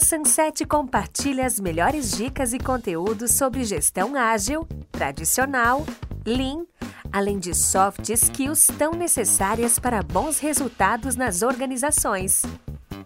A Sunset compartilha as melhores dicas e conteúdos sobre gestão ágil, tradicional, lean, além de soft skills tão necessárias para bons resultados nas organizações.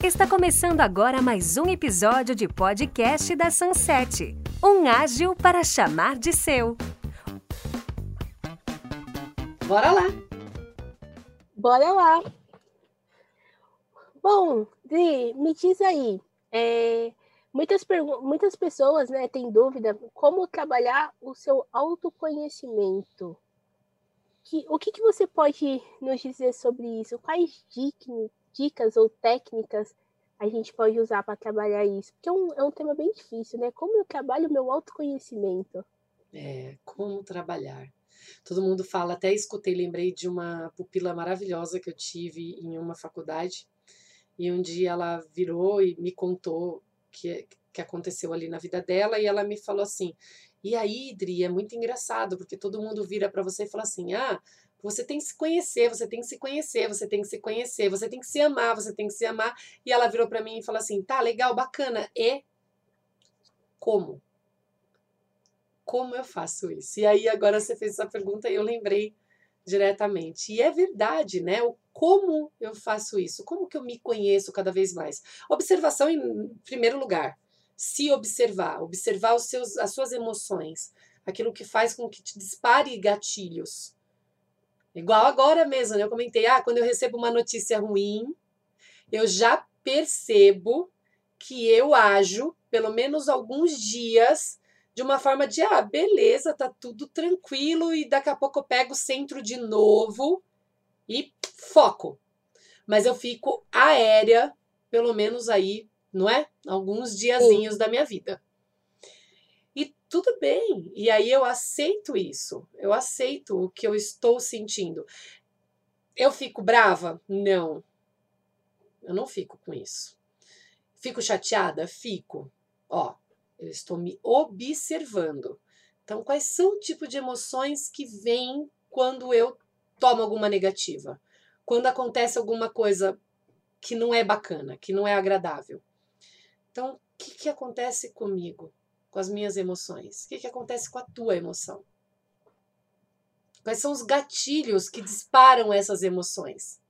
Está começando agora mais um episódio de podcast da Sunset. Um ágil para chamar de seu. Bora lá! Bora lá! Bom, Dri, me diz aí, é, muitas, muitas pessoas né, têm dúvida como trabalhar o seu autoconhecimento. Que, o que, que você pode nos dizer sobre isso? Quais dicas ou técnicas a gente pode usar para trabalhar isso? Porque é um, é um tema bem difícil, né? Como eu trabalho o meu autoconhecimento? É, como trabalhar. Todo mundo fala, até escutei, lembrei de uma pupila maravilhosa que eu tive em uma faculdade, e um dia ela virou e me contou que que aconteceu ali na vida dela e ela me falou assim: "E aí, Idri, é muito engraçado, porque todo mundo vira para você e fala assim: "Ah, você tem que se conhecer, você tem que se conhecer, você tem que se conhecer, você tem que se amar, você tem que se amar". E ela virou para mim e falou assim: "Tá, legal, bacana. E como? Como eu faço isso?". E aí agora você fez essa pergunta e eu lembrei diretamente. E é verdade, né? O como eu faço isso? Como que eu me conheço cada vez mais? Observação em primeiro lugar. Se observar, observar os seus, as suas emoções, aquilo que faz com que te dispare gatilhos. Igual agora mesmo, né? Eu comentei, ah, quando eu recebo uma notícia ruim, eu já percebo que eu ajo pelo menos alguns dias de uma forma de, ah, beleza, tá tudo tranquilo e daqui a pouco eu pego o centro de novo e foco. Mas eu fico aérea, pelo menos aí, não é? Alguns diazinhos Sim. da minha vida. E tudo bem. E aí eu aceito isso. Eu aceito o que eu estou sentindo. Eu fico brava? Não. Eu não fico com isso. Fico chateada? Fico. Ó, eu estou me observando. Então, quais são o tipo de emoções que vêm quando eu tomo alguma negativa? Quando acontece alguma coisa que não é bacana, que não é agradável. Então, o que, que acontece comigo, com as minhas emoções? O que, que acontece com a tua emoção? Quais são os gatilhos que disparam essas emoções?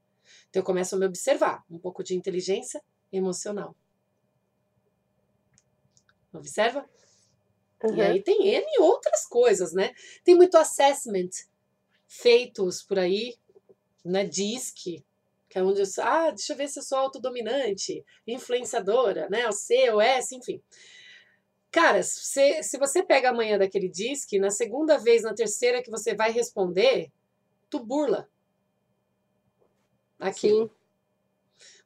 Então, eu começo a me observar, um pouco de inteligência emocional. Observa? Uhum. E aí tem N outras coisas, né? Tem muito assessment feitos por aí, né? DISC, que é onde eu, ah, deixa eu ver se eu sou autodominante, influenciadora, né? O C, o S, enfim. Cara, se, se você pega amanhã daquele DISC, na segunda vez, na terceira que você vai responder, tu burla. Aquilo. Sim.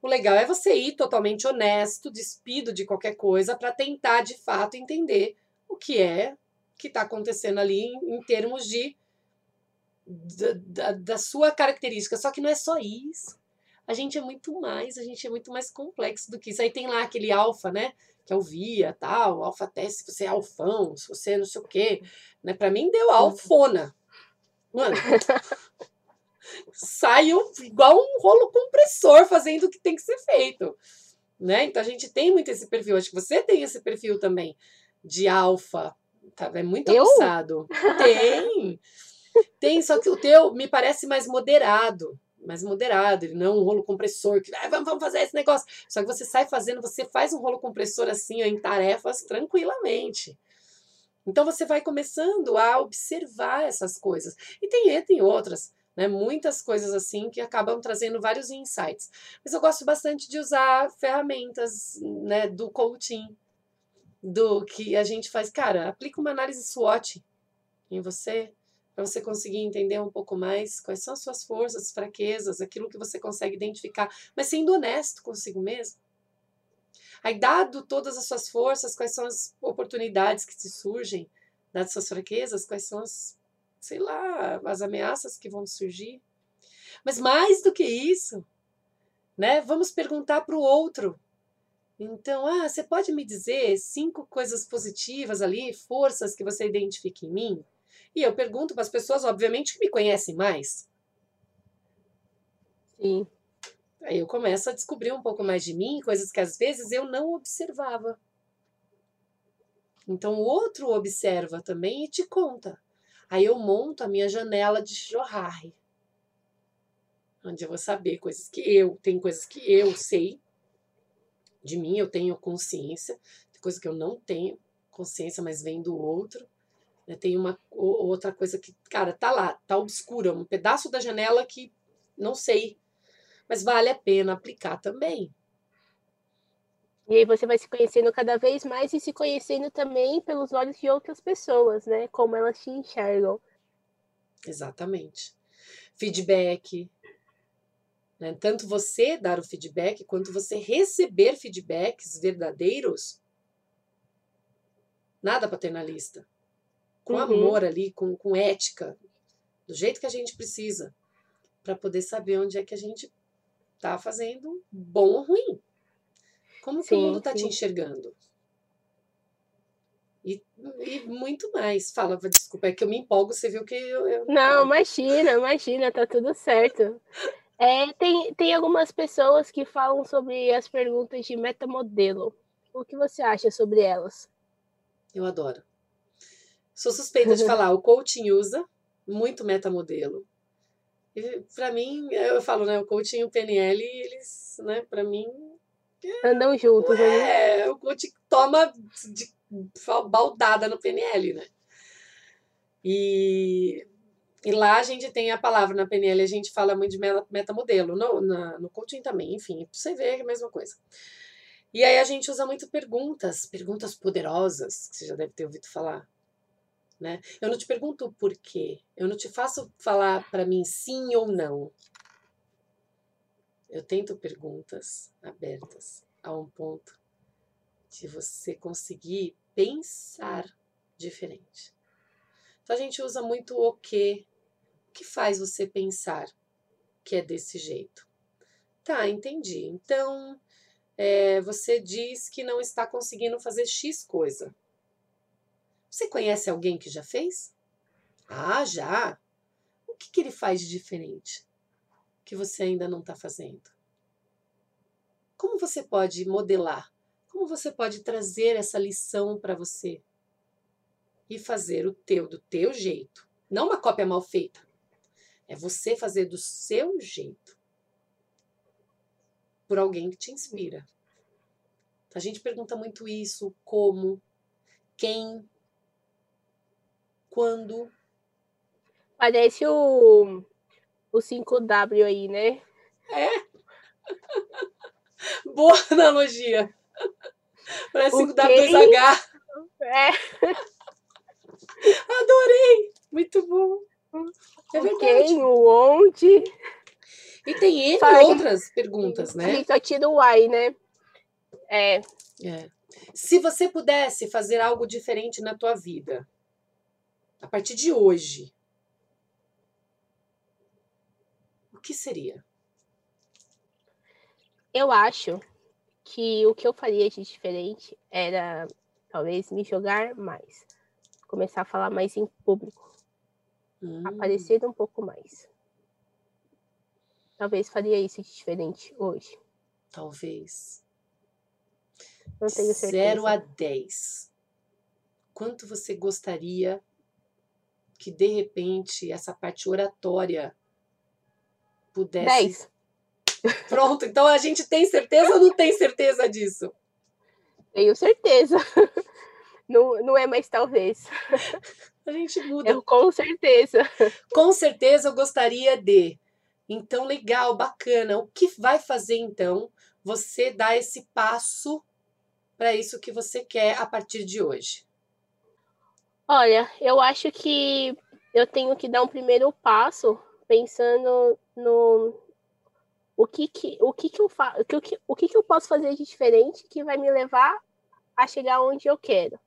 O legal é você ir totalmente honesto, despido de qualquer coisa, para tentar de fato entender o que é que está acontecendo ali em, em termos de da, da, da, sua característica. Só que não é só isso. A gente é muito mais, a gente é muito mais complexo do que isso. Aí tem lá aquele alfa, né? Que é o via, tal, alfa teste, se você é alfão, se você é não sei o quê. Né? Para mim deu alfona. Mano, saio igual um rolo compressor fazendo o que tem que ser feito. Né? Então a gente tem muito esse perfil. Acho que você tem esse perfil também de alfa. Tá? É muito Eu? Tem. Tem, só que o teu me parece mais moderado. Mais moderado, ele não é um rolo compressor que ah, vamos, vamos fazer esse negócio. Só que você sai fazendo, você faz um rolo compressor assim, ó, em tarefas tranquilamente. Então você vai começando a observar essas coisas. E tem, tem outras né? Muitas coisas assim que acabam trazendo vários insights. Mas eu gosto bastante de usar ferramentas né, do coaching, do que a gente faz. Cara, aplica uma análise SWOT em você, para você conseguir entender um pouco mais quais são as suas forças, fraquezas, aquilo que você consegue identificar, mas sendo honesto consigo mesmo. Aí, dado todas as suas forças, quais são as oportunidades que te surgem, dadas suas fraquezas, quais são as sei lá, as ameaças que vão surgir. Mas mais do que isso, né? Vamos perguntar para o outro. Então, ah, você pode me dizer cinco coisas positivas ali, forças que você identifica em mim? E eu pergunto para as pessoas, obviamente, que me conhecem mais. Sim. Aí eu começo a descobrir um pouco mais de mim, coisas que às vezes eu não observava. Então o outro observa também e te conta. Aí eu monto a minha janela de Johari, onde eu vou saber coisas que eu, tem coisas que eu sei de mim, eu tenho consciência, tem coisas que eu não tenho consciência, mas vem do outro. Né? Tem uma outra coisa que, cara, tá lá, tá obscura, um pedaço da janela que não sei, mas vale a pena aplicar também. E aí você vai se conhecendo cada vez mais e se conhecendo também pelos olhos de outras pessoas, né? Como elas te enxergam. Exatamente. Feedback. Né? Tanto você dar o feedback quanto você receber feedbacks verdadeiros. Nada paternalista. Com uhum. amor ali, com, com ética, do jeito que a gente precisa, para poder saber onde é que a gente tá fazendo bom ou ruim. Como sim, que o mundo está te enxergando? E, e, muito mais. Fala, desculpa, é que eu me empolgo, você viu que eu. eu... Não, imagina, imagina, tá tudo certo. É, tem, tem algumas pessoas que falam sobre as perguntas de metamodelo. O que você acha sobre elas? Eu adoro. Sou suspeita de falar, o coaching usa muito metamodelo. Para mim, eu falo, né, o coaching e o PNL, eles, né, para mim, Andam juntos, né? É, o coach toma de baldada no PNL, né? E, e lá a gente tem a palavra na PNL, a gente fala muito de metamodelo, no, na, no coaching também, enfim, você vê é a mesma coisa. E aí a gente usa muito perguntas, perguntas poderosas, que você já deve ter ouvido falar. Né? Eu não te pergunto o porquê, eu não te faço falar para mim sim ou não. Eu tento perguntas abertas a um ponto de você conseguir pensar diferente. Então a gente usa muito o que. O que faz você pensar que é desse jeito? Tá, entendi. Então é, você diz que não está conseguindo fazer X coisa. Você conhece alguém que já fez? Ah, já. O que, que ele faz de diferente? Que você ainda não está fazendo? Como você pode modelar? Como você pode trazer essa lição para você e fazer o teu do teu jeito? Não uma cópia mal feita. É você fazer do seu jeito. Por alguém que te inspira. A gente pergunta muito isso, como, quem, quando. Parece o o 5W aí, né? É. Boa analogia. Parece 5W2H. É. Adorei. Muito bom. É verdade. Quem, o onde. E tem N outras perguntas, né? Só tira o why, né? É. é. Se você pudesse fazer algo diferente na tua vida, a partir de hoje, o que seria? Eu acho que o que eu faria de diferente era talvez me jogar mais, começar a falar mais em público, hum. aparecer um pouco mais. Talvez faria isso de diferente hoje. Talvez. Não tenho certeza. 0 a 10. Quanto você gostaria que de repente essa parte oratória pudesse. 10. Pronto, então a gente tem certeza ou não tem certeza disso? Tenho certeza. Não, não é mais talvez. A gente muda. Eu, com certeza. Com certeza eu gostaria de. Então, legal, bacana. O que vai fazer então você dar esse passo para isso que você quer a partir de hoje? Olha, eu acho que eu tenho que dar um primeiro passo pensando no o que que o que que eu faço, o que, o que que eu posso fazer de diferente que vai me levar a chegar onde eu quero.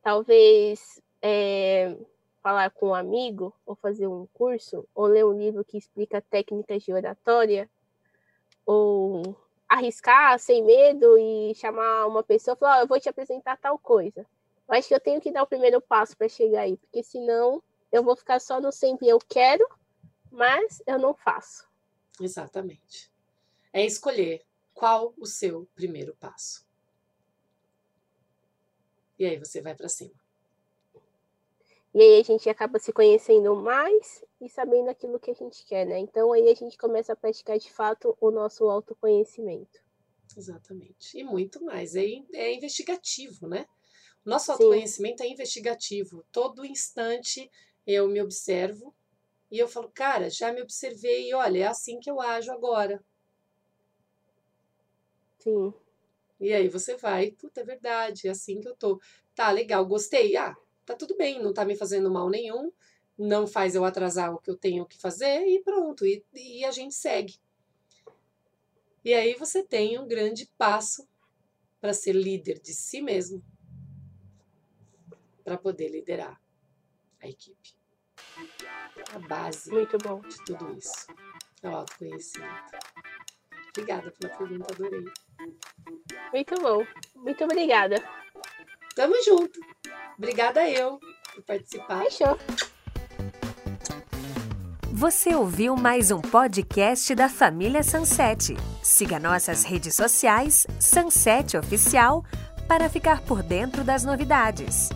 Talvez é, falar com um amigo, ou fazer um curso, ou ler um livro que explica técnicas de oratória, ou arriscar sem medo e chamar uma pessoa e falar, oh, eu vou te apresentar tal coisa. Eu acho que eu tenho que dar o primeiro passo para chegar aí, porque senão eu vou ficar só no sempre eu quero mas eu não faço. Exatamente. é escolher qual o seu primeiro passo. E aí você vai para cima. E aí a gente acaba se conhecendo mais e sabendo aquilo que a gente quer, né? Então aí a gente começa a praticar de fato o nosso autoconhecimento. Exatamente. E muito mais. É, é investigativo, né? O nosso autoconhecimento Sim. é investigativo. Todo instante eu me observo e eu falo, cara, já me observei, olha, é assim que eu ajo agora. Sim. E aí você vai, puta, é verdade, é assim que eu tô. Tá, legal, gostei. Ah, tá tudo bem, não tá me fazendo mal nenhum, não faz eu atrasar o que eu tenho que fazer e pronto, e, e a gente segue. E aí você tem um grande passo para ser líder de si mesmo, para poder liderar a equipe. A base Muito bom. de tudo isso é o autoconhecimento. Obrigada pela pergunta, adorei. Muito bom. Muito obrigada. Tamo junto. Obrigada eu por participar. Fechou. Você ouviu mais um podcast da família Sunset. Siga nossas redes sociais, Sunset Oficial, para ficar por dentro das novidades.